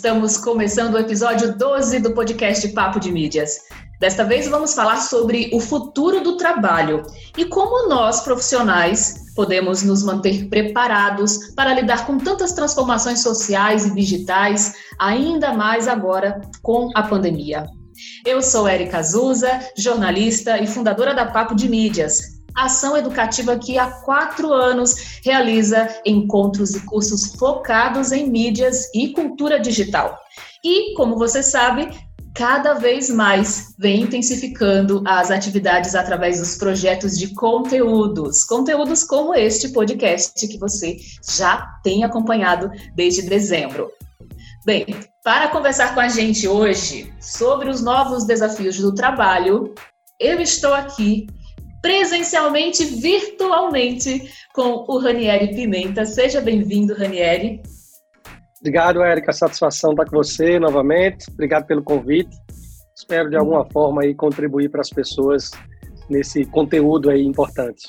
Estamos começando o episódio 12 do podcast Papo de Mídias. Desta vez vamos falar sobre o futuro do trabalho e como nós, profissionais, podemos nos manter preparados para lidar com tantas transformações sociais e digitais, ainda mais agora com a pandemia. Eu sou Érica Azusa, jornalista e fundadora da Papo de Mídias, ação educativa que há quatro anos realiza encontros e cursos focados em mídias e cultura digital. E, como você sabe, cada vez mais vem intensificando as atividades através dos projetos de conteúdos, conteúdos como este podcast que você já tem acompanhado desde dezembro. Bem, para conversar com a gente hoje sobre os novos desafios do trabalho, eu estou aqui presencialmente, virtualmente, com o Ranieri Pimenta. Seja bem-vindo, Ranieri. Obrigado, Érica. Satisfação estar com você novamente. Obrigado pelo convite. Espero, de alguma forma, aí, contribuir para as pessoas nesse conteúdo aí importante.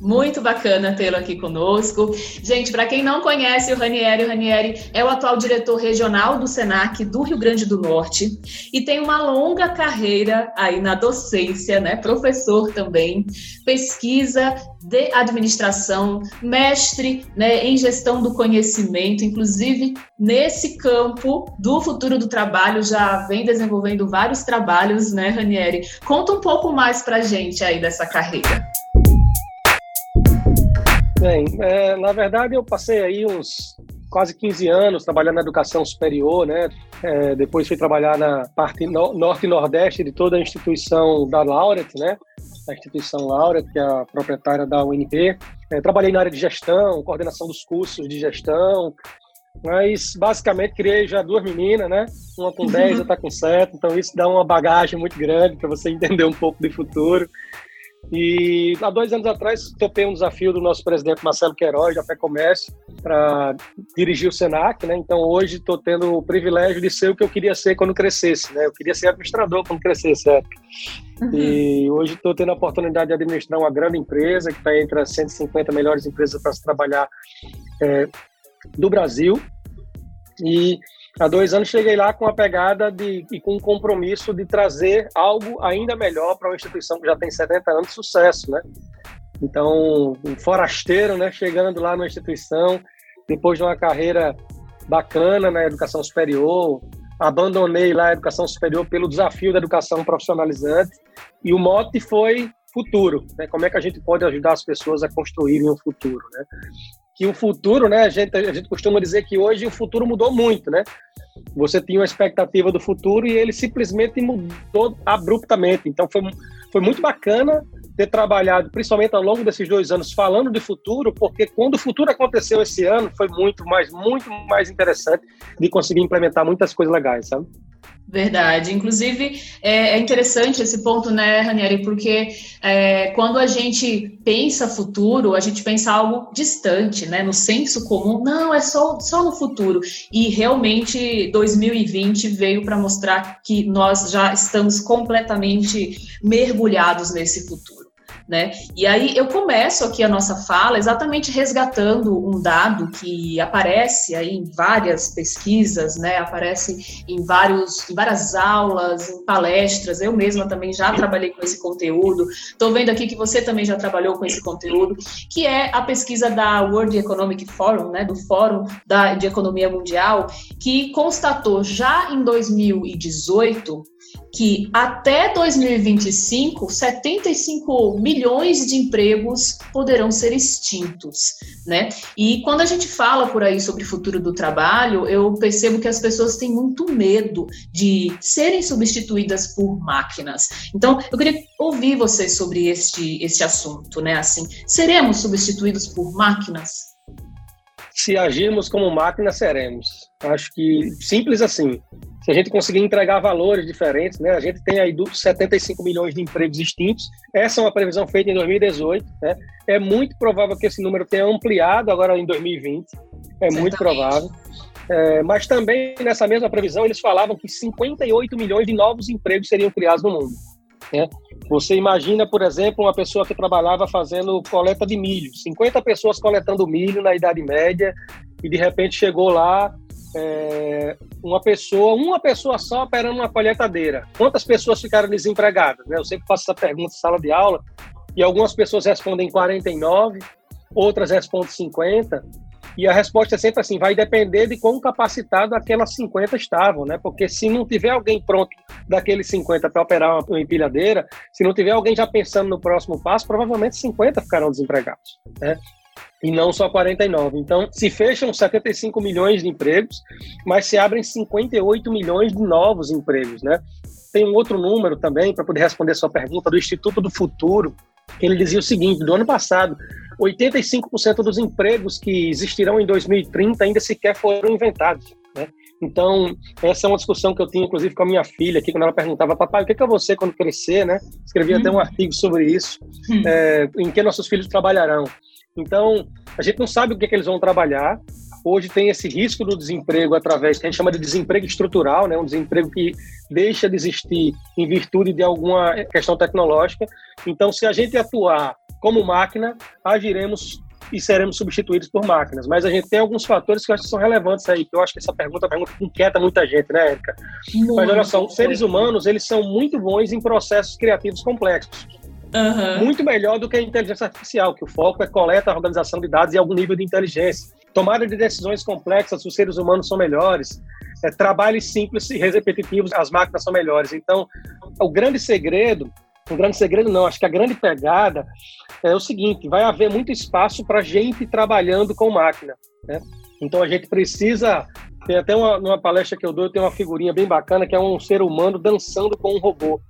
Muito bacana tê-lo aqui conosco. Gente, para quem não conhece o Ranieri, o Ranieri é o atual diretor regional do SENAC do Rio Grande do Norte e tem uma longa carreira aí na docência, né? Professor também, pesquisa de administração, mestre né, em gestão do conhecimento, inclusive nesse campo do futuro do trabalho, já vem desenvolvendo vários trabalhos, né, Ranieri? Conta um pouco mais para gente aí dessa carreira. Bem, é, na verdade eu passei aí uns quase 15 anos trabalhando na educação superior, né? É, depois fui trabalhar na parte no, norte e nordeste de toda a instituição da Laureate, né? A instituição Laureate, que é a proprietária da UNP. É, trabalhei na área de gestão, coordenação dos cursos de gestão, mas basicamente criei já duas meninas, né? Uma com 10, outra com 7, então isso dá uma bagagem muito grande para você entender um pouco do futuro. E há dois anos atrás topei um desafio do nosso presidente Marcelo Queiroz, da FEComércio, para dirigir o Senac, né? Então hoje estou tendo o privilégio de ser o que eu queria ser quando crescesse, né? Eu queria ser administrador quando crescesse, certo? Uhum. E hoje estou tendo a oportunidade de administrar uma grande empresa que está entre as 150 melhores empresas para se trabalhar é, do Brasil. E há dois anos cheguei lá com a pegada de, e com um compromisso de trazer algo ainda melhor para uma instituição que já tem 70 anos de sucesso, né? Então, um forasteiro, né, chegando lá na instituição, depois de uma carreira bacana na educação superior, abandonei lá a educação superior pelo desafio da educação profissionalizante e o mote foi futuro, né? Como é que a gente pode ajudar as pessoas a construírem um futuro, né? Que o futuro, né, a gente, a gente costuma dizer que hoje o futuro mudou muito, né? Você tinha uma expectativa do futuro e ele simplesmente mudou abruptamente. Então foi, foi muito bacana ter trabalhado, principalmente ao longo desses dois anos, falando de futuro, porque quando o futuro aconteceu esse ano, foi muito mais, muito mais interessante de conseguir implementar muitas coisas legais, sabe? Verdade. Inclusive, é, é, interessante esse ponto, né, Ranieri, porque é, quando a gente pensa futuro, a gente pensa algo distante, né, no senso comum, não, é só, só no futuro. E realmente 2020 veio para mostrar que nós já estamos completamente mergulhados nesse futuro né? E aí eu começo aqui a nossa fala exatamente resgatando um dado que aparece aí em várias pesquisas, né? Aparece em vários, em várias aulas, em palestras. Eu mesma também já trabalhei com esse conteúdo. Estou vendo aqui que você também já trabalhou com esse conteúdo, que é a pesquisa da World Economic Forum, né? Do Fórum da, de Economia Mundial, que constatou já em 2018 que até 2025, 75 milhões de empregos poderão ser extintos, né? E quando a gente fala por aí sobre o futuro do trabalho, eu percebo que as pessoas têm muito medo de serem substituídas por máquinas. Então, eu queria ouvir vocês sobre este, este assunto, né? Assim, seremos substituídos por máquinas? Se agirmos como máquinas, seremos. Acho que simples assim. Se a gente conseguir entregar valores diferentes, né, a gente tem aí 75 milhões de empregos extintos, essa é uma previsão feita em 2018, né, é muito provável que esse número tenha ampliado agora em 2020, é muito provável, é, mas também nessa mesma previsão eles falavam que 58 milhões de novos empregos seriam criados no mundo. Né? Você imagina, por exemplo, uma pessoa que trabalhava fazendo coleta de milho, 50 pessoas coletando milho na Idade Média, e de repente chegou lá é, uma pessoa, uma pessoa só operando uma colheitadeira. Quantas pessoas ficaram desempregadas? Né? Eu sempre faço essa pergunta em sala de aula e algumas pessoas respondem 49, outras respondem 50. E a resposta é sempre assim, vai depender de quão capacitado aquelas 50 estavam, né? Porque se não tiver alguém pronto daqueles 50 para operar uma empilhadeira, se não tiver alguém já pensando no próximo passo, provavelmente 50 ficarão desempregados, né? E não só 49. Então, se fecham 75 milhões de empregos, mas se abrem 58 milhões de novos empregos, né? Tem um outro número também, para poder responder a sua pergunta, do Instituto do Futuro, ele dizia o seguinte: do ano passado, 85% dos empregos que existirão em 2030 ainda sequer foram inventados. Né? Então, essa é uma discussão que eu tinha, inclusive, com a minha filha aqui, quando ela perguntava, papai, o que é, que você quando crescer, né? Escrevi até um uhum. artigo sobre isso, hum. é, em que nossos filhos trabalharão. Então, a gente não sabe o que, é que eles vão trabalhar, hoje tem esse risco do desemprego através que a gente chama de desemprego estrutural, né, um desemprego que deixa de existir em virtude de alguma questão tecnológica. Então, se a gente atuar como máquina, agiremos e seremos substituídos por máquinas. Mas a gente tem alguns fatores que eu acho que são relevantes aí, que eu acho que essa pergunta, pergunta inquieta muita gente, né, Érica? Mas olha só, os seres humanos, eles são muito bons em processos criativos complexos. Uhum. Muito melhor do que a inteligência artificial, que o foco é coleta, organização de dados e algum nível de inteligência. Tomada de decisões complexas, os seres humanos são melhores. É, trabalhos simples e repetitivos, as máquinas são melhores. Então, o grande segredo, um grande segredo não, acho que a grande pegada é o seguinte: vai haver muito espaço para gente trabalhando com máquina. Né? Então, a gente precisa. Tem até uma, uma palestra que eu dou, tem uma figurinha bem bacana que é um ser humano dançando com um robô.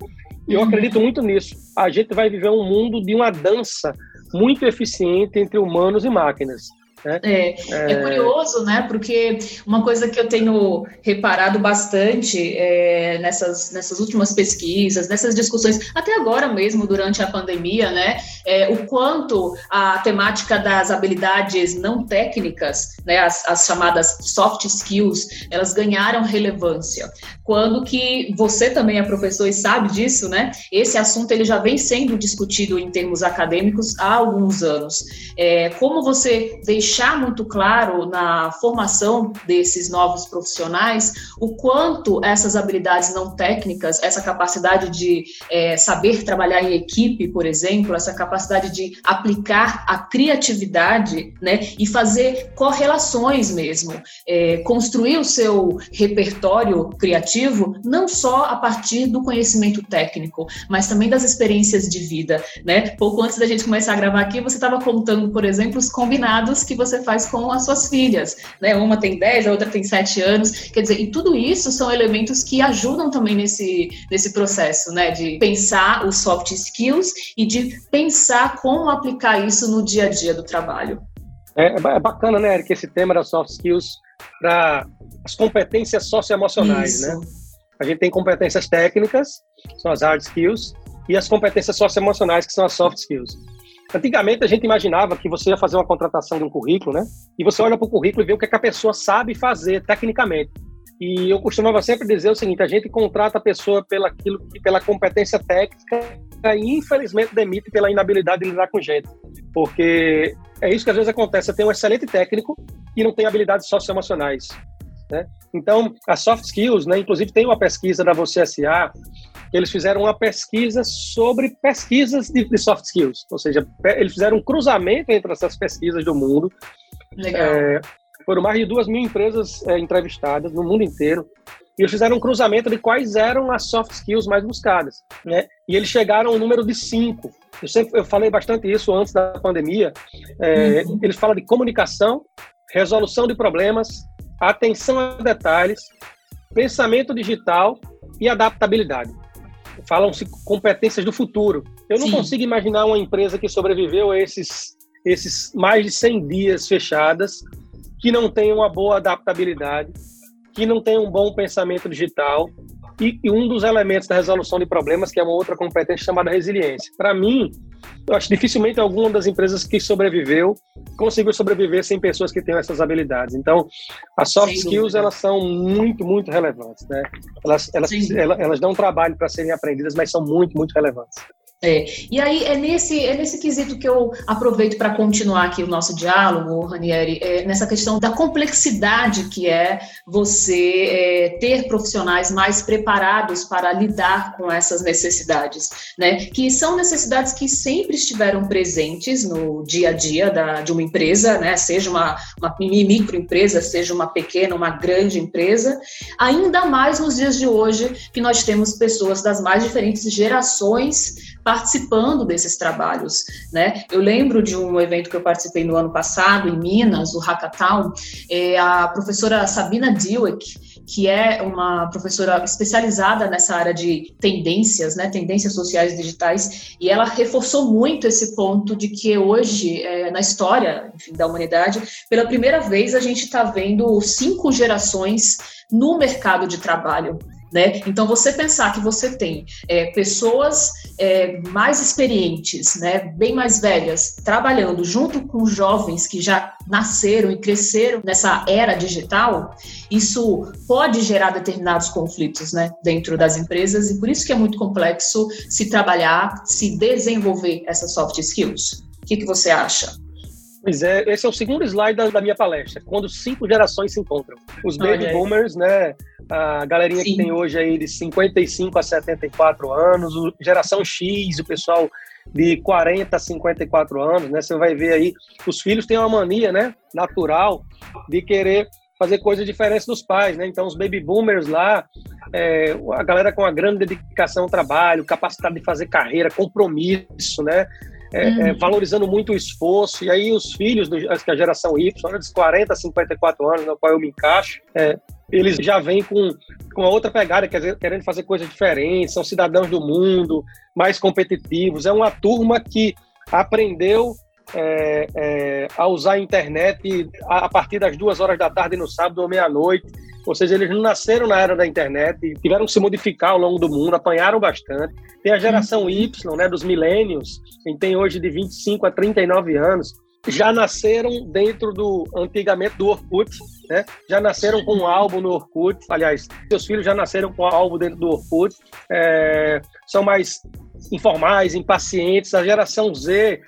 E eu acredito muito nisso. A gente vai viver um mundo de uma dança muito eficiente entre humanos e máquinas. É, é, é, curioso, né? Porque uma coisa que eu tenho reparado bastante é, nessas, nessas últimas pesquisas, nessas discussões, até agora mesmo, durante a pandemia, né? É, o quanto a temática das habilidades não técnicas, né? As, as chamadas soft skills, elas ganharam relevância. Quando que você também é professor e sabe disso, né? Esse assunto ele já vem sendo discutido em termos acadêmicos há alguns anos. É, como você deixa deixar muito claro na formação desses novos profissionais o quanto essas habilidades não técnicas, essa capacidade de é, saber trabalhar em equipe, por exemplo, essa capacidade de aplicar a criatividade, né, e fazer correlações mesmo, é, construir o seu repertório criativo não só a partir do conhecimento técnico, mas também das experiências de vida, né? Pouco antes da gente começar a gravar aqui, você estava contando, por exemplo, os combinados que você faz com as suas filhas, né? Uma tem 10, a outra tem 7 anos. Quer dizer, e tudo isso são elementos que ajudam também nesse, nesse processo, né? De pensar os soft skills e de pensar como aplicar isso no dia a dia do trabalho. É, é bacana, né, Eric, esse tema das soft skills para as competências socioemocionais, né? A gente tem competências técnicas, são as hard skills, e as competências socioemocionais, que são as soft skills. Antigamente a gente imaginava que você ia fazer uma contratação de um currículo, né? E você olha para o currículo e vê o que, é que a pessoa sabe fazer tecnicamente. E eu costumava sempre dizer o seguinte: a gente contrata a pessoa pela, pela competência técnica e infelizmente demite pela inabilidade de lidar com gente. Porque é isso que às vezes acontece. Você tem um excelente técnico e não tem habilidades socioemocionais. Né? Então, as soft skills, né? inclusive tem uma pesquisa da Você SA eles fizeram uma pesquisa sobre pesquisas de, de, soft skills, ou seja, eles fizeram um cruzamento entre essas pesquisas do mundo. Legal. É, foram mais de duas mil empresas é, entrevistadas no mundo inteiro e eles fizeram um cruzamento de quais eram as soft skills mais buscadas, né? E eles chegaram ao número de cinco. Eu sempre eu falei bastante isso antes da pandemia. É, uhum. Eles falam de comunicação, resolução de problemas, atenção a detalhes, pensamento digital e adaptabilidade falam-se competências do futuro. Eu não Sim. consigo imaginar uma empresa que sobreviveu a esses, esses mais de 100 dias fechadas, que não tem uma boa adaptabilidade, que não tem um bom pensamento digital, e, e um dos elementos da resolução de problemas, que é uma outra competência chamada resiliência. Para mim, eu acho dificilmente alguma das empresas que sobreviveu conseguiu sobreviver sem pessoas que tenham essas habilidades. Então, as soft skills elas são muito, muito relevantes, né? Elas, elas, elas, elas dão trabalho para serem aprendidas, mas são muito, muito relevantes. É, e aí é nesse, é nesse quesito que eu aproveito para continuar aqui o nosso diálogo, Ranieri, é, nessa questão da complexidade que é você é, ter profissionais mais preparados para lidar com essas necessidades, né? Que são necessidades que sempre estiveram presentes no dia a dia da, de uma empresa, né? Seja uma, uma microempresa, seja uma pequena, uma grande empresa, ainda mais nos dias de hoje que nós temos pessoas das mais diferentes gerações participando desses trabalhos, né? Eu lembro de um evento que eu participei no ano passado em Minas, o Hackathon, é, a professora Sabina Dweck, que é uma professora especializada nessa área de tendências, né, tendências sociais digitais, e ela reforçou muito esse ponto de que hoje, é, na história enfim, da humanidade, pela primeira vez a gente está vendo cinco gerações no mercado de trabalho. Né? Então, você pensar que você tem é, pessoas é, mais experientes, né, bem mais velhas, trabalhando junto com jovens que já nasceram e cresceram nessa era digital, isso pode gerar determinados conflitos né, dentro das empresas e por isso que é muito complexo se trabalhar, se desenvolver essas soft skills. O que, que você acha? Pois é, esse é o segundo slide da, da minha palestra, quando cinco gerações se encontram. Os baby boomers, né, a galerinha Sim. que tem hoje aí de 55 a 74 anos, geração X, o pessoal de 40 a 54 anos, né? Você vai ver aí, os filhos têm uma mania, né, natural de querer fazer coisas diferentes dos pais, né? Então, os baby boomers lá, é, a galera com a grande dedicação ao trabalho, capacidade de fazer carreira, compromisso, né? É, é uhum. é, valorizando muito o esforço, e aí os filhos, do, a geração Y, dos 40 a 54 anos, no qual eu me encaixo, é, eles já vêm com, com outra pegada, quer dizer, querendo fazer coisas diferentes, são cidadãos do mundo, mais competitivos. É uma turma que aprendeu é, é, a usar a internet a, a, partir das duas horas da tarde no sábado ou meia-noite. Ou seja, eles não nasceram na era da internet, tiveram que se modificar ao longo do mundo, apanharam bastante. Tem a geração Y, né, dos milênios, quem tem hoje de 25 a 39 anos, já nasceram dentro do, antigamente, do Orkut, né? Já nasceram com um álbum no Orkut. Aliás, seus filhos já nasceram com um álbum dentro do Orkut. É, são mais informais, impacientes. A geração Z,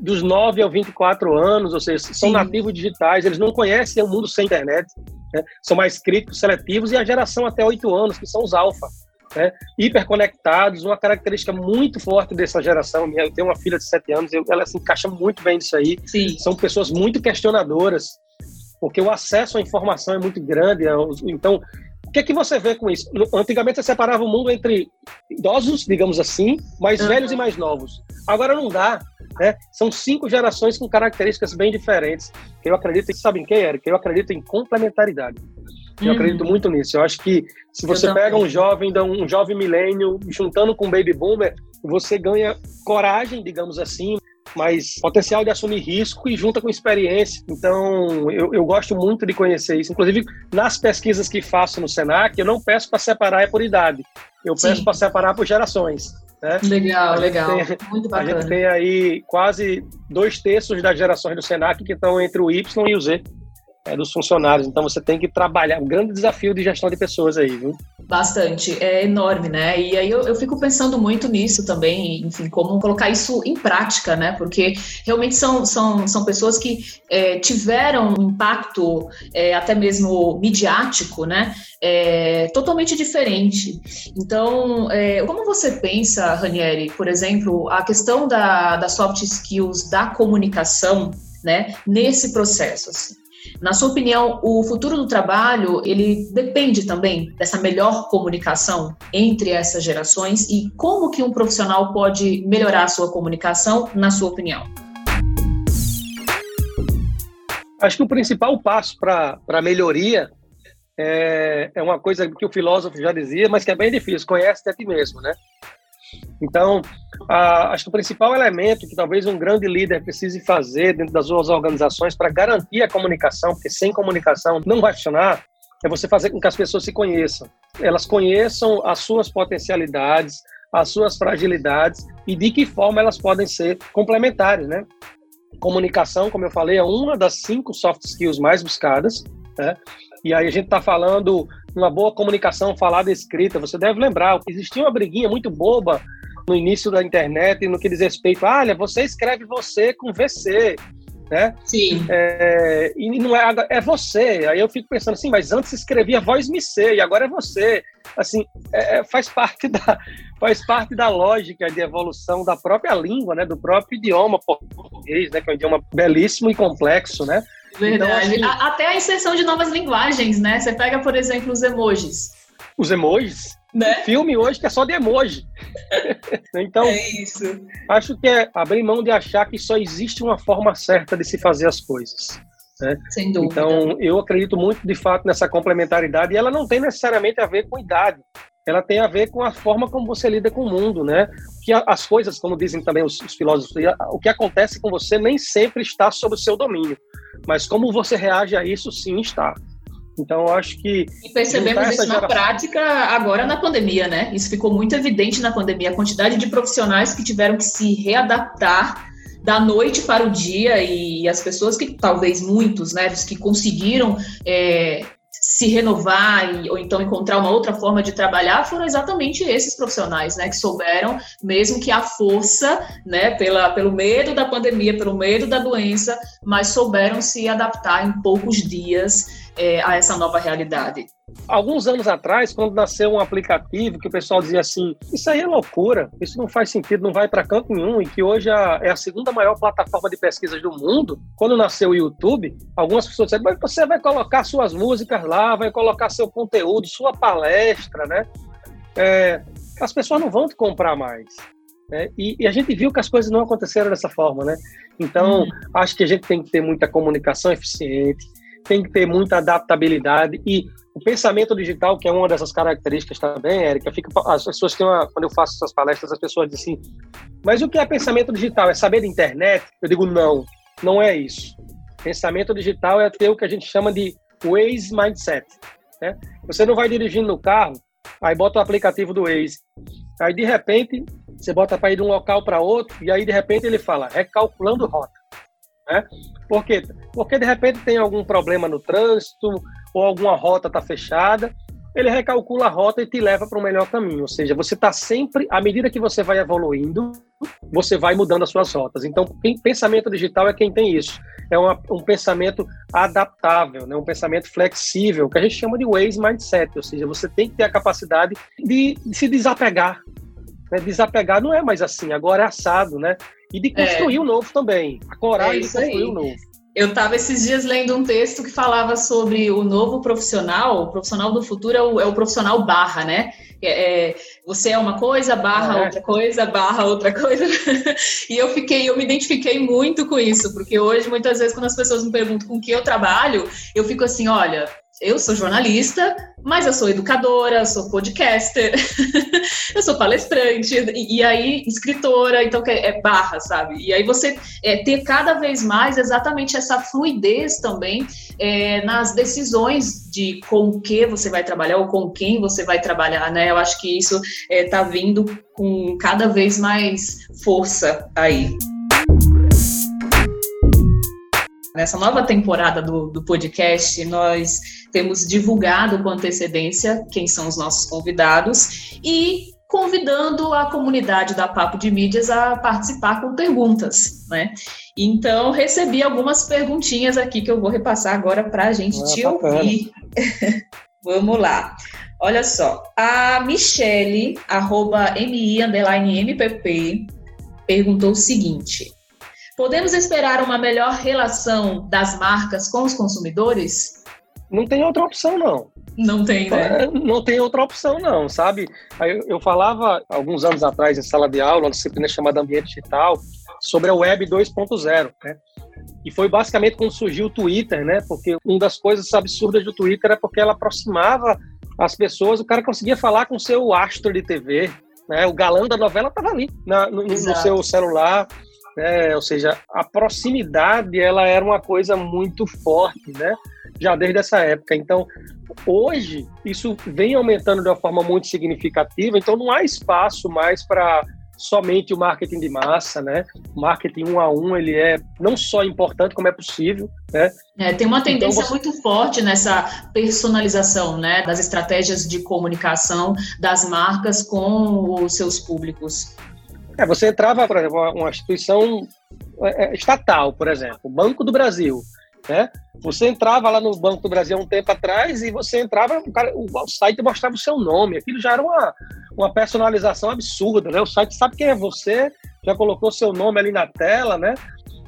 dos 9 aos 24 anos, ou seja, são Sim. nativos digitais, eles não conhecem o mundo sem internet. Né? São mais críticos, seletivos. E a geração até 8 anos, que são os alfa né, hiperconectados, uma característica muito forte dessa geração. Eu tenho uma filha de 7 anos, ela se encaixa muito bem nisso aí. Sim. São pessoas muito questionadoras, porque o acesso à informação é muito grande. É então, que é que você vê com isso? Antigamente você separava o mundo entre idosos, digamos assim, mais uhum. velhos e mais novos. Agora não dá. Né? São cinco gerações com características bem diferentes. Eu acredito, sabem quem, Eric? Eu acredito em complementaridade. Eu uhum. acredito muito nisso. Eu acho que se você pega um jovem, um jovem milênio, juntando com um baby boomer, você ganha coragem, digamos assim, mas potencial de assumir risco e junta com experiência. Então, eu, eu gosto muito de conhecer isso. Inclusive, nas pesquisas que faço no Senac, eu não peço para separar por idade, eu peço para separar por gerações. Né? Legal, legal. Tem, Muito bacana. A gente tem aí quase dois terços das gerações do Senac que estão entre o Y e o Z é, dos funcionários. Então você tem que trabalhar. Um grande desafio de gestão de pessoas aí, viu? Bastante, é enorme, né? E aí eu, eu fico pensando muito nisso também, enfim, como colocar isso em prática, né? Porque realmente são, são, são pessoas que é, tiveram um impacto é, até mesmo midiático, né? É, totalmente diferente. Então, é, como você pensa, Ranieri, por exemplo, a questão da, da soft skills da comunicação, né, nesse processo? Assim? Na sua opinião, o futuro do trabalho, ele depende também dessa melhor comunicação entre essas gerações e como que um profissional pode melhorar a sua comunicação, na sua opinião? Acho que o principal passo para a melhoria é, é uma coisa que o filósofo já dizia, mas que é bem difícil, conhece a ti mesmo, né? Então, a, acho que o principal elemento que talvez um grande líder precise fazer dentro das suas organizações para garantir a comunicação, porque sem comunicação não vai funcionar, é você fazer com que as pessoas se conheçam. Elas conheçam as suas potencialidades, as suas fragilidades e de que forma elas podem ser complementares, né? Comunicação, como eu falei, é uma das cinco soft skills mais buscadas, né? E aí a gente está falando uma boa comunicação falada e escrita. Você deve lembrar, existia uma briguinha muito boba no início da internet, no que diz respeito, ah, olha, você escreve você com VC, né? Sim. É, e não é, é você. Aí eu fico pensando assim, mas antes escrevia voz me ser, e agora é você. Assim, é, é, faz parte da faz parte da lógica de evolução da própria língua, né? Do próprio idioma português, né? Que é um idioma belíssimo e complexo, né? Verdade. Então, assim, Até a inserção de novas linguagens, né? Você pega, por exemplo, os emojis. Os emojis? Né? filme hoje que é só de emoji. então, é acho que é abrir mão de achar que só existe uma forma certa de se fazer as coisas. Né? Sem dúvida. Então, eu acredito muito, de fato, nessa complementaridade e ela não tem necessariamente a ver com idade. Ela tem a ver com a forma como você lida com o mundo, né? Que as coisas, como dizem também os, os filósofos, o que acontece com você nem sempre está sob o seu domínio, mas como você reage a isso, sim está. Então, eu acho que. E percebemos isso na prática agora na pandemia, né? Isso ficou muito evidente na pandemia. A quantidade de profissionais que tiveram que se readaptar da noite para o dia e as pessoas que, talvez muitos, né, os que conseguiram é, se renovar e, ou então encontrar uma outra forma de trabalhar foram exatamente esses profissionais, né, que souberam, mesmo que a força, né, pela, pelo medo da pandemia, pelo medo da doença, mas souberam se adaptar em poucos dias é, a essa nova realidade? Alguns anos atrás, quando nasceu um aplicativo que o pessoal dizia assim: Isso aí é loucura, isso não faz sentido, não vai para canto nenhum, e que hoje é a segunda maior plataforma de pesquisas do mundo. Quando nasceu o YouTube, algumas pessoas disseram: Mas você vai colocar suas músicas lá, vai colocar seu conteúdo, sua palestra, né? É, as pessoas não vão te comprar mais. Né? E, e, a gente viu que as coisas não aconteceram dessa forma, né? Então, hum. acho que a gente tem que ter muita comunicação eficiente, tem que ter muita adaptabilidade e o pensamento digital, que é uma dessas características também, Érica, fica, as pessoas têm uma, quando eu faço essas palestras, as pessoas dizem assim, mas o que é pensamento digital? É saber da internet? Eu digo, não, não é isso. Pensamento digital é ter o que a gente chama de Waze Mindset. Né? Você não vai dirigindo no carro, aí bota o aplicativo do Waze, aí de repente você bota para ir de um local para outro, e aí de repente ele fala, recalculando rota. Né? Por quê? Porque de repente tem algum problema no trânsito ou alguma rota está fechada, ele recalcula a rota e te leva para um melhor caminho. Ou seja, você está sempre, à medida que você vai evoluindo, você vai mudando as suas rotas. Então, pensamento digital é quem tem isso. É uma, um pensamento adaptável, né? um pensamento flexível, que a gente chama de Waze Mindset. Ou seja, você tem que ter a capacidade de, de se desapegar. Né? Desapegar não é mais assim, agora é assado, né? E de construir o é. um novo também. A coragem é de construir o um novo. Eu estava esses dias lendo um texto que falava sobre o novo profissional, o profissional do futuro é o, é o profissional barra, né? É, é você é uma coisa, barra é. outra coisa, barra outra coisa. e eu fiquei, eu me identifiquei muito com isso, porque hoje, muitas vezes, quando as pessoas me perguntam com que eu trabalho, eu fico assim, olha, eu sou jornalista, mas eu sou educadora, sou podcaster, eu sou palestrante, e, e, aí escritora, então é barra, sabe? E aí você é, ter cada vez mais exatamente essa fluidez também é, nas decisões de com o que você vai trabalhar ou com quem você vai trabalhar, né? Eu acho que isso está é, vindo com cada vez mais força aí. Nessa nova temporada do, do podcast, nós temos divulgado com antecedência quem são os nossos convidados e convidando a comunidade da Papo de Mídias a participar com perguntas, né? Então, recebi algumas perguntinhas aqui que eu vou repassar agora para a gente ah, te ouvir. Vamos lá. Olha só, a Michele, arroba MI, underline MPP, perguntou o seguinte, podemos esperar uma melhor relação das marcas com os consumidores? não tem outra opção, não. Não tem, né? É, não tem outra opção, não, sabe? Eu, eu falava alguns anos atrás em sala de aula, uma disciplina chamada Ambiente Digital, sobre a Web 2.0, né? E foi basicamente quando surgiu o Twitter, né? Porque uma das coisas absurdas do Twitter é porque ela aproximava as pessoas, o cara conseguia falar com o seu astro de TV, né? O galã da novela estava ali, na, no, no, seu celular, né? Ou seja, a proximidade, ela era uma coisa muito forte, né? já desde essa época. Então, hoje, isso vem aumentando de uma forma muito significativa, então não há espaço mais para somente o marketing de massa, né? O marketing um a um, ele é não só importante, como é possível, né? É, tem uma então, tendência então, você... muito forte nessa personalização, né? Das estratégias de comunicação das marcas com os seus públicos. É, você entrava, por exemplo, uma instituição é, é, estatal, por exemplo, o Banco do Brasil. Né? Você entrava lá no Banco do Brasil um tempo atrás e você entrava, o, cara, o site mostrava o seu nome. Aquilo já era uma, uma personalização absurda, né? O site sabe quem é você, já colocou seu nome ali na tela, né?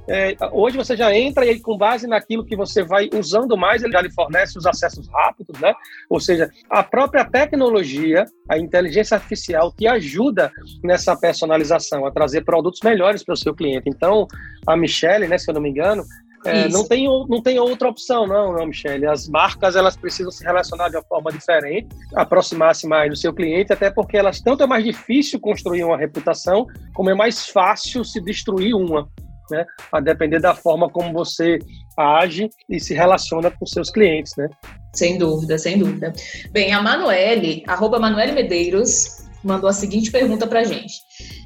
É, hoje você já entra e com base naquilo que você vai usando mais, ele já lhe fornece os acessos rápidos, né? Ou seja, a própria tecnologia, a inteligência artificial te ajuda nessa personalização, a trazer produtos melhores para o seu cliente. Então, a Michelle, né, se eu não me engano, é, não, tem, não tem outra opção, não, não, Michele. As marcas elas precisam se relacionar de uma forma diferente, aproximar-se mais do seu cliente, até porque elas tanto é mais difícil construir uma reputação, como é mais fácil se destruir uma. Né, a depender da forma como você age e se relaciona com seus clientes, né? Sem dúvida, sem dúvida. Bem, a Manuele, arroba Manuele Medeiros, mandou a seguinte pergunta para gente.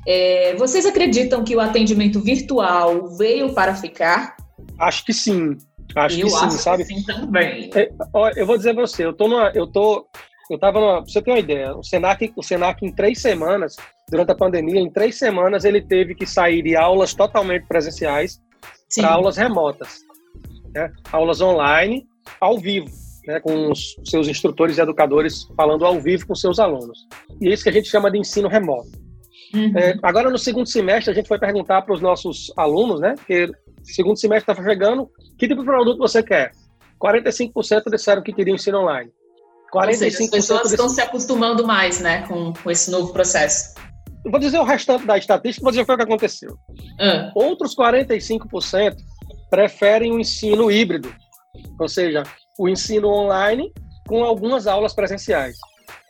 É, vocês acreditam que o atendimento virtual veio para ficar? Acho que sim. Acho eu que sim, sabe? Que sim também. É, ó, eu vou dizer pra você, eu tô numa, eu tô, eu tava numa, pra você ter uma ideia, o Senac, o Senac em três semanas, durante a pandemia, em três semanas ele teve que sair de aulas totalmente presenciais para aulas remotas, né? aulas online, ao vivo. Né, com os seus instrutores e educadores falando ao vivo com seus alunos. E é isso que a gente chama de ensino remoto. Uhum. É, agora, no segundo semestre, a gente foi perguntar para os nossos alunos, né? Porque segundo semestre está chegando, que tipo de produto você quer? 45% disseram que queriam ensino online. 45% seja, as pessoas estão se acostumando mais, né, com, com esse novo processo. Vou dizer o restante da estatística, vou dizer o que aconteceu. Ah. Outros 45% preferem o ensino híbrido, ou seja, o ensino online com algumas aulas presenciais.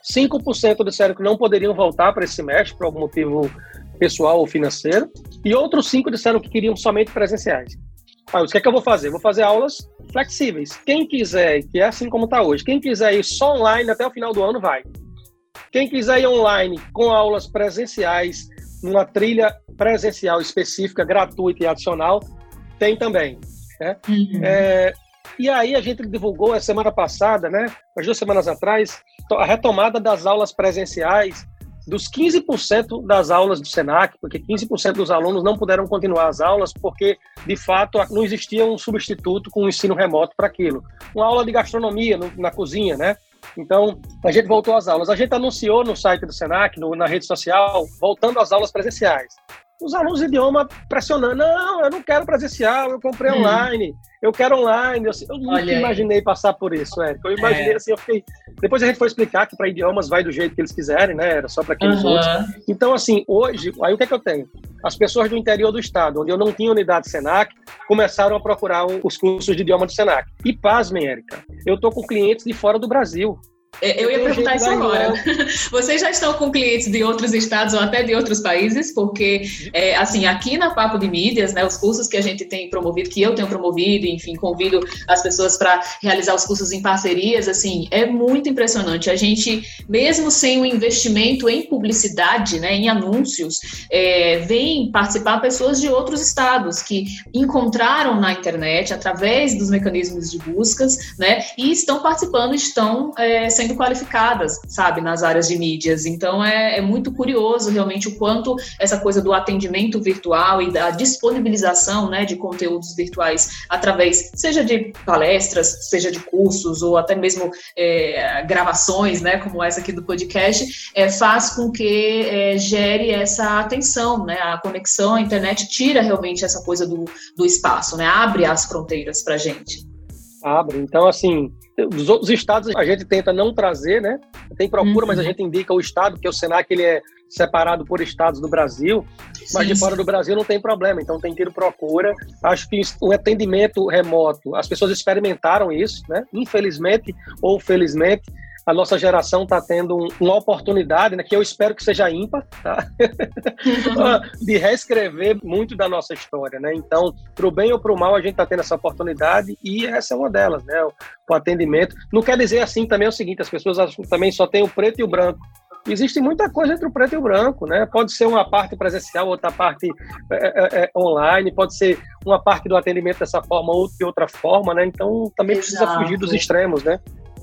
5% disseram que não poderiam voltar para esse semestre por algum motivo pessoal ou financeiro, e outros cinco disseram que queriam somente presenciais. Ah, o que é que eu vou fazer? Vou fazer aulas flexíveis. Quem quiser, que é assim como está hoje, quem quiser ir só online até o final do ano, vai. Quem quiser ir online com aulas presenciais, numa trilha presencial específica, gratuita e adicional, tem também. Né? Uhum. É, e aí a gente divulgou a semana passada, né, umas duas semanas atrás, a retomada das aulas presenciais dos 15% das aulas do SENAC, porque 15% dos alunos não puderam continuar as aulas porque, de fato, não existia um substituto com o ensino remoto para aquilo. Uma aula de gastronomia no, na cozinha, né? Então, a gente voltou às aulas. A gente anunciou no site do SENAC, no, na rede social, voltando às aulas presenciais os alunos de idioma pressionando, não, eu não quero presencial, eu comprei hum. online, eu quero online. Eu, eu nunca Olha imaginei aí. passar por isso, Érico. Eu imaginei é. assim, eu fiquei. Depois a gente foi explicar que para idiomas vai do jeito que eles quiserem, né? Era só para aqueles uhum. outros. Então, assim, hoje, aí o que é que eu tenho? As pessoas do interior do estado, onde eu não tinha unidade Senac, começaram a procurar os cursos de idioma do Senac. E pasmem, Érica, eu tô com clientes de fora do Brasil. É, eu ia perguntar isso agora. Vocês já estão com clientes de outros estados ou até de outros países? Porque, é, assim, aqui na Papo de Mídias, né, os cursos que a gente tem promovido, que eu tenho promovido, enfim, convido as pessoas para realizar os cursos em parcerias, assim, é muito impressionante. A gente, mesmo sem o investimento em publicidade, né, em anúncios, é, vem participar pessoas de outros estados que encontraram na internet, através dos mecanismos de buscas, né, e estão participando, estão é, sendo qualificadas, sabe, nas áreas de mídias. Então é, é, muito curioso realmente o quanto essa coisa do atendimento virtual e da disponibilização né, de conteúdos virtuais através, seja de palestras, seja de cursos ou até mesmo é, gravações, né, como essa aqui do podcast, é, faz com que é, gere essa atenção, né, a conexão, a internet tira realmente essa coisa do, do espaço, né, abre as fronteiras para gente. Abre. Então, assim, dos outros estados a gente tenta não trazer, né? Tem procura, uhum. mas a uhum. gente indica o estado, porque o Senac ele é separado por estados do Brasil, mas sim, de fora sim. do Brasil não tem problema, então tem tido procura. Acho que o atendimento remoto, as pessoas experimentaram isso, né? Infelizmente ou felizmente, a nossa geração está tendo um, uma oportunidade, né, que eu espero que seja ímpar, tá? de reescrever muito da nossa história. Né? Então, para o bem ou para o mal, a gente está tendo essa oportunidade e essa é uma delas, né? o, o atendimento. Não quer dizer assim também é o seguinte, as pessoas acham que também só tem o preto e o branco existe muita coisa entre o preto e o branco, né? Pode ser uma parte presencial, outra parte é, é, é, online, pode ser uma parte do atendimento dessa forma, outra de outra forma, né? Então também Exato. precisa fugir dos extremos, né?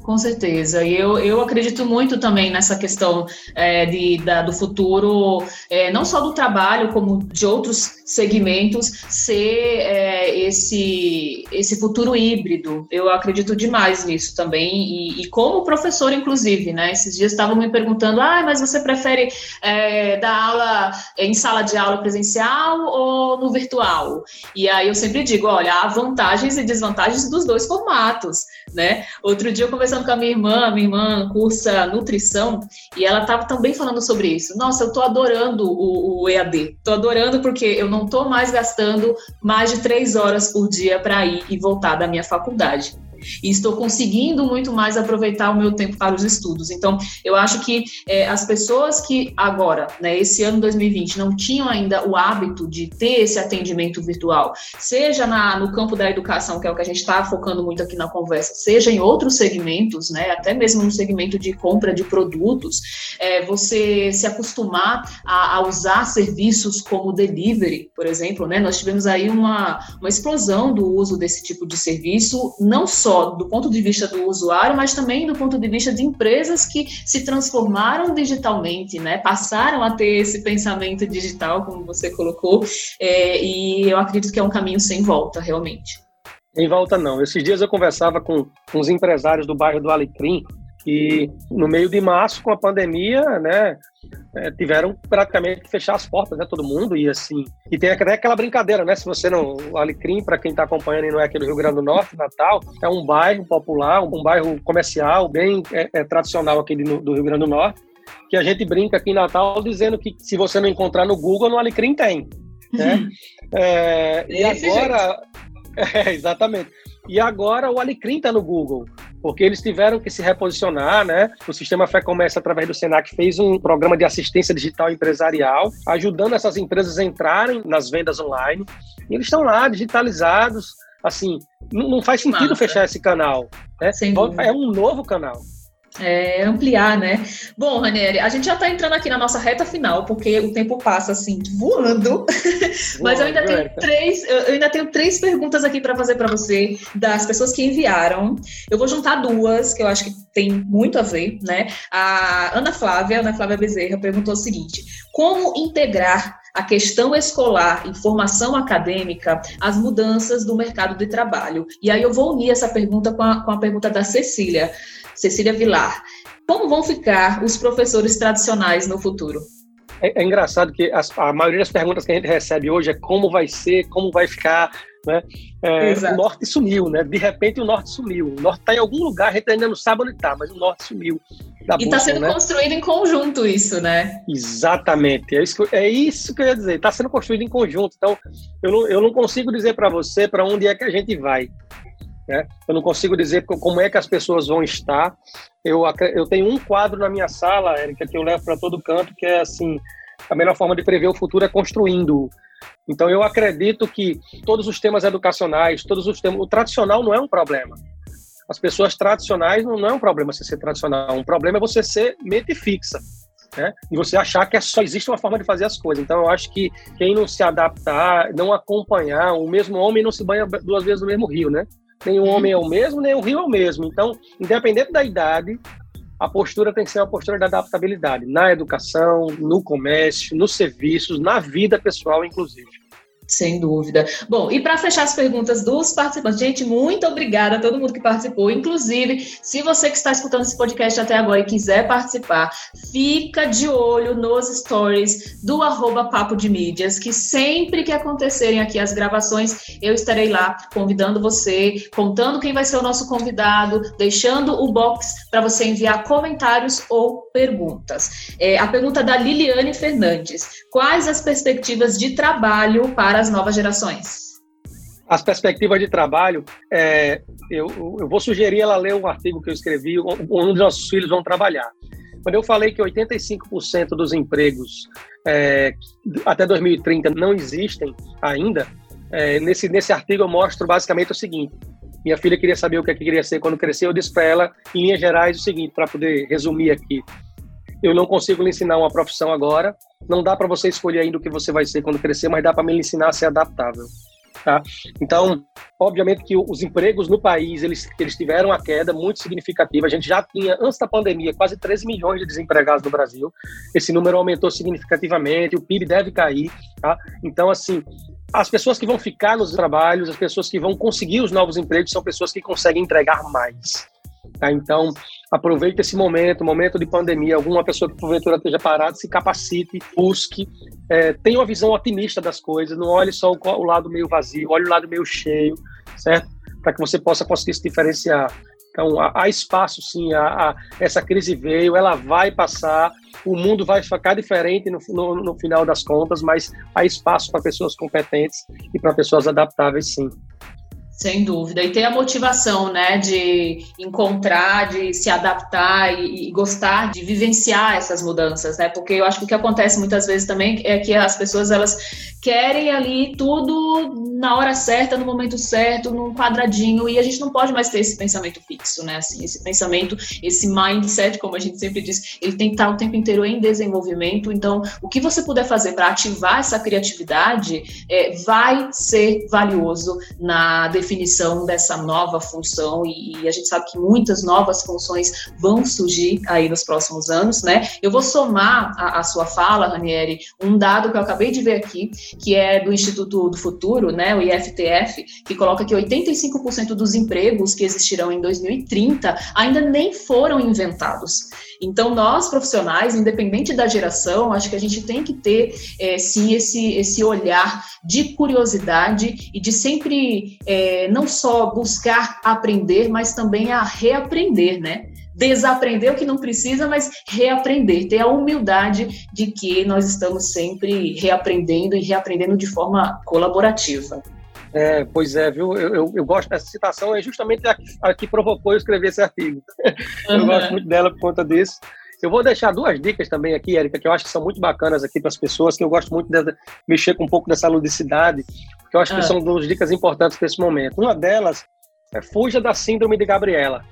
Com certeza. E eu, eu acredito muito também nessa questão é, de, da, do futuro, é, não só do trabalho, como de outros segmentos, ser é, esse, esse futuro híbrido. Eu acredito demais nisso também. E, e, como professor, inclusive, né? Esses dias estavam me perguntando: ah, mas você prefere é, dar aula em sala de aula presencial ou no virtual? E aí eu sempre digo: olha, há vantagens e desvantagens dos dois formatos, né? Outro dia eu conversando conversando com a minha irmã, minha irmã cursa nutrição, e ela estava também falando sobre isso. Nossa, eu estou adorando o, o EAD. Estou adorando porque eu não estou mais gastando mais de três horas por dia para ir e voltar da minha faculdade e estou conseguindo muito mais aproveitar o meu tempo para os estudos. Então, eu acho que é, as pessoas que agora, né, esse ano 2020, não tinham ainda o hábito de ter esse atendimento virtual, seja na, no campo da educação, que é o que a gente está focando muito aqui na conversa, seja em outros segmentos, né, até mesmo no segmento de compra de produtos, é, você se acostumar a, a, usar serviços como delivery, por exemplo, né, nós tivemos aí uma, uma explosão do uso desse tipo de serviço, não só só do ponto de vista do usuário, mas também do ponto de vista de empresas que se transformaram digitalmente, né? Passaram a ter esse pensamento digital, como você colocou, é, e eu acredito que é um caminho sem volta, realmente. Em volta não. Esses dias eu conversava com, os empresários do bairro do Alecrim, que no meio de março, com a pandemia, né, é, tiveram praticamente que fechar as portas, né, todo mundo, e assim, e tem até aquela brincadeira, né, se você não, o Alecrim, para quem está acompanhando e não é aqui do Rio Grande do Norte, Natal, é um bairro popular, um bairro comercial, bem é, é, tradicional aqui do, do Rio Grande do Norte, que a gente brinca aqui em Natal dizendo que se você não encontrar no Google, no Alecrim tem, né, é, e agora... É, exatamente. E agora o Alecrim está no Google porque eles tiveram que se reposicionar, né? O Sistema Fé Comércio, através do Senac, fez um programa de assistência digital empresarial, ajudando essas empresas a entrarem nas vendas online. E eles estão lá, digitalizados. Assim, não, faz sentido Nossa. fechar esse canal. Né? É um novo canal é, ampliar, né? Bom, Ranieri, a gente já está entrando aqui na nossa reta final, porque o tempo passa assim, voando. Mas eu ainda tenho três, eu ainda tenho três perguntas aqui para fazer para você, das pessoas que enviaram. Eu vou juntar duas, que eu acho que tem muito a ver, né? A Ana Flávia, Ana Flávia Bezerra, perguntou o seguinte: como integrar a questão escolar e formação acadêmica às mudanças do mercado de trabalho? E aí eu vou unir essa pergunta com a, com a pergunta da Cecília. Cecília Vilar. Como vão ficar os professores tradicionais no futuro? É, é engraçado que as, a maioria das perguntas que a gente recebe hoje é como vai ser, como vai ficar, né? É, o norte sumiu, né? De repente o norte sumiu. O norte está em algum lugar, a gente ainda não sabe onde está, mas o norte sumiu. e está sendo né? construído em conjunto isso, né? Exatamente. É isso, que, é isso que eu ia dizer. Está sendo construído em conjunto. Então, eu não, eu não consigo dizer para você para onde é que a gente vai. Né? Eu não consigo dizer como é que as pessoas vão estar. Eu, eu tenho um quadro na minha sala, Érica, que eu levo para todo canto, que é assim: a melhor forma de prever o futuro é construindo. Então, eu acredito que todos os temas educacionais, todos os temas. O tradicional não é um problema. As pessoas tradicionais não, não é um problema você ser tradicional. Um problema é você ser mente fixa. Né? E você achar que é só existe uma forma de fazer as coisas. Então, eu acho que quem não se adaptar, não acompanhar, o mesmo homem não se banha duas vezes no mesmo rio, né? Nem o homem é o mesmo, nem o rio é o mesmo. Então, independente da idade, a postura tem que ser uma postura de adaptabilidade na educação, no comércio, nos serviços, na vida pessoal, inclusive. Sem dúvida. Bom, e para fechar as perguntas dos participantes, gente, muito obrigada a todo mundo que participou. Inclusive, se você que está escutando esse podcast até agora e quiser participar, fica de olho nos stories do arroba Papo de Mídias, que sempre que acontecerem aqui as gravações, eu estarei lá convidando você, contando quem vai ser o nosso convidado, deixando o box para você enviar comentários ou perguntas. É, a pergunta da Liliane Fernandes: quais as perspectivas de trabalho para para as novas gerações? As perspectivas de trabalho, é, eu, eu, vou sugerir ela ler um artigo que eu escrevi, onde os nossos filhos vão trabalhar. Quando eu falei que 85% dos empregos é, até 2030 não existem ainda, é, nesse, nesse artigo eu mostro basicamente o seguinte: minha filha queria saber o que, é que queria ser quando crescer, eu disse para ela, em linhas gerais, o seguinte, para poder resumir aqui eu não consigo lhe ensinar uma profissão agora. Não dá para você escolher ainda o que você vai ser quando crescer, mas dá para me ensinar a ser adaptável. Tá? Então, obviamente que os empregos no país eles, eles tiveram uma queda muito significativa. A gente já tinha, antes da pandemia, quase 13 milhões de desempregados no Brasil. Esse número aumentou significativamente, o PIB deve cair. Tá? Então, assim, as pessoas que vão ficar nos trabalhos, as pessoas que vão conseguir os novos empregos, são pessoas que conseguem entregar mais. Tá? Então, aproveite esse momento, momento de pandemia. Alguma pessoa que porventura esteja parada, se capacite, busque, é, tenha uma visão otimista das coisas, não olhe só o, o lado meio vazio, olhe o lado meio cheio, certo? Para que você possa conseguir se diferenciar. Então, há, há espaço, sim. Há, há, essa crise veio, ela vai passar, o mundo vai ficar diferente no, no, no final das contas, mas há espaço para pessoas competentes e para pessoas adaptáveis, sim. Sem dúvida. E ter a motivação, né, de encontrar, de se adaptar e, e, gostar de vivenciar essas mudanças, né? Porque eu acho que o que acontece muitas vezes também é que as pessoas elas querem ali tudo na hora certa, no momento certo, num quadradinho, e a gente não pode mais ter esse pensamento fixo, né? Assim, esse pensamento, esse mindset, como a gente sempre diz, ele tem que estar o tempo inteiro em desenvolvimento. Então, o que você puder fazer para ativar essa criatividade é, vai ser valioso na definição definição dessa nova função e, e, a gente sabe que muitas novas funções vão surgir aí nos próximos anos, né? Eu vou somar a, a sua fala, Ranieri, um dado que eu acabei de ver aqui, que é do Instituto do Futuro, né, o IFTF, que coloca que 85% dos empregos que existirão em 2030 ainda nem foram inventados. Então, nós profissionais, independente da geração, acho que a gente tem que ter, é, sim, esse, esse olhar de curiosidade e de sempre é, não só buscar aprender, mas também a reaprender, né? Desaprender o que não precisa, mas reaprender, ter a humildade de que nós estamos sempre reaprendendo e reaprendendo de forma colaborativa. É, pois é, viu? Eu, eu, eu, gosto dessa citação, é justamente a, a que provocou eu escrever esse artigo. Uhum. eu gosto muito dela por conta disso. Eu vou deixar duas dicas também aqui, Érica, que eu acho que são muito bacanas aqui para as pessoas, que eu gosto muito de mexer com um pouco dessa ludicidade, que eu acho que ah. são duas dicas importantes para esse momento. Uma delas é fuja da síndrome de Gabriela.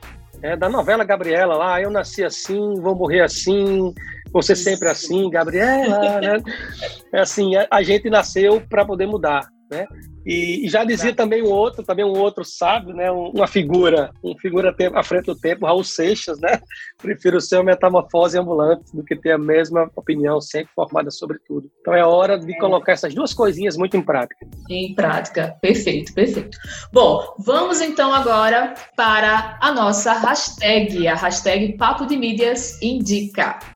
É, da novela Gabriela lá, eu nasci assim, vou morrer assim, você sempre assim, Gabriela, né? É assim, a, a gente nasceu para poder mudar, né? E, e, já dizia também um outro, também um outro sábio, né? Uma figura, uma figura à frente do tempo, Raul Seixas, né? Prefiro ser uma metamorfose ambulante do que ter a mesma opinião sempre formada sobre tudo. Então é hora de é. colocar essas duas coisinhas muito em prática. Em prática, perfeito, perfeito. Bom, vamos então agora para a nossa hashtag, a hashtag Papo de Mídias Indica.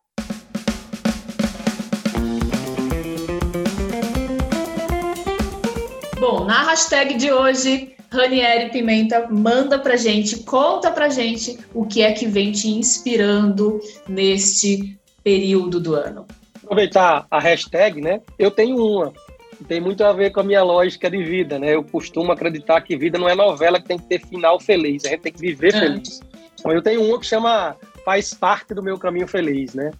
Na hashtag de hoje, Ranieri Pimenta manda pra gente, conta pra gente o que é que vem te inspirando neste período do ano. Aproveitar a hashtag, né? Eu tenho uma, tem muito a ver com a minha lógica de vida, né? Eu costumo acreditar que vida não é novela que tem que ter final feliz, a gente tem que viver é. feliz. Então eu tenho uma que chama Faz Parte do Meu Caminho Feliz, né?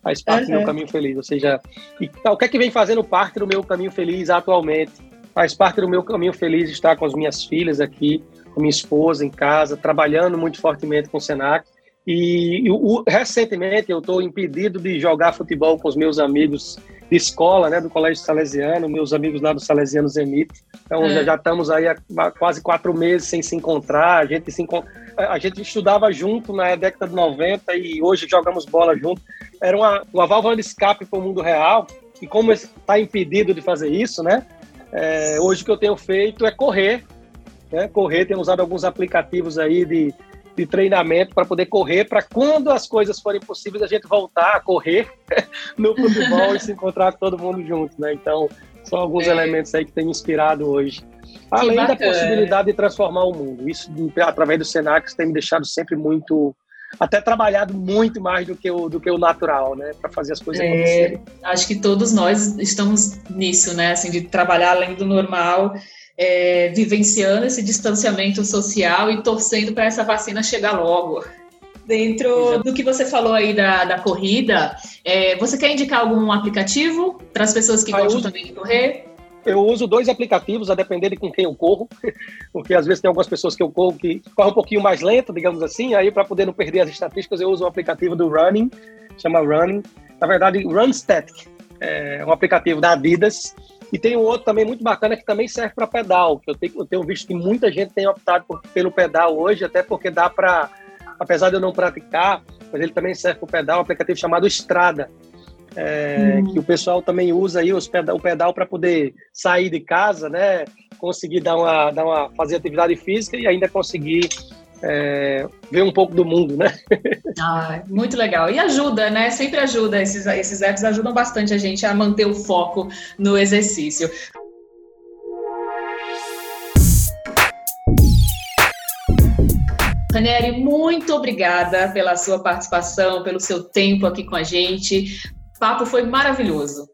Faz parte uhum. do meu caminho feliz, ou seja, e, o que é que vem fazendo parte do meu caminho feliz atualmente? Faz parte do meu caminho feliz estar com as minhas filhas aqui, com minha esposa em casa, trabalhando muito fortemente com o Senac. E, recentemente eu estou impedido de jogar futebol com os meus amigos de escola, né, do Colégio Salesiano, meus amigos lá do Salesiano Zenit. Então é. já, já, estamos aí há quase quatro meses sem se encontrar. A gente se a gente estudava junto na década de 90 e hoje jogamos bola junto. Era uma, uma válvula de escape para o mundo real. E como está impedido de fazer isso, né? É, hoje o que eu tenho feito é correr, né? Correr, tenho usado alguns aplicativos aí de, de treinamento para poder correr, para quando as coisas forem possíveis a gente voltar a correr no futebol e se encontrar com todo mundo junto, né? Então, são alguns é. elementos aí que têm me inspirado hoje. Além da possibilidade de transformar o mundo. Isso, através do Senac, tem me deixado sempre muito até trabalhado muito mais do que o, do que o natural, né? Para fazer as coisas é, acontecerem. Acho que todos nós estamos nisso, né? Assim, de trabalhar além do normal, é, vivenciando esse distanciamento social e torcendo para essa vacina chegar logo. Dentro do que você falou aí da, da corrida, é, você quer indicar algum aplicativo para as pessoas que ah, gostam também de correr? Eu uso dois aplicativos, a depender de com quem eu corro, porque às vezes tem algumas pessoas que eu corro que correm um pouquinho mais lento, digamos assim, aí para poder não perder as estatísticas, eu uso um aplicativo do Running, chama Running, na verdade, Run Static, é um aplicativo da Adidas, E tem um outro também muito bacana que também serve para pedal, que eu tenho, eu tenho visto que muita gente tem optado por, pelo pedal hoje, até porque dá para, apesar de eu não praticar, mas ele também serve para pedal, um aplicativo chamado Estrada, é, hum. que o pessoal também usa aí os pedal, o pedal para poder sair de casa, né? Conseguir dar uma, dar uma, fazer atividade física e ainda conseguir é, ver um pouco do mundo, né? Ah, muito legal. E ajuda, né? Sempre ajuda. Esses, esses apps ajudam bastante a gente a manter o foco no exercício. Ranieri, muito obrigada pela sua participação, pelo seu tempo aqui com a gente. O papo foi maravilhoso.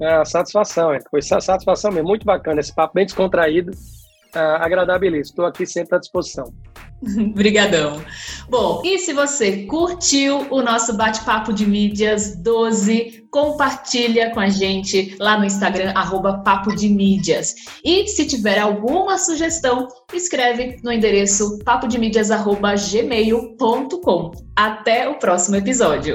É, satisfação, foi satisfação mesmo, muito bacana esse papo bem descontraído, uh, agradável. Estou aqui sempre à disposição. Obrigadão. Bom, e se você curtiu o nosso bate-papo de mídias 12, compartilha com a gente lá no Instagram, arroba Papo de Mídias. E se tiver alguma sugestão, escreve no endereço papodemídias.gmail.com. Até o próximo episódio.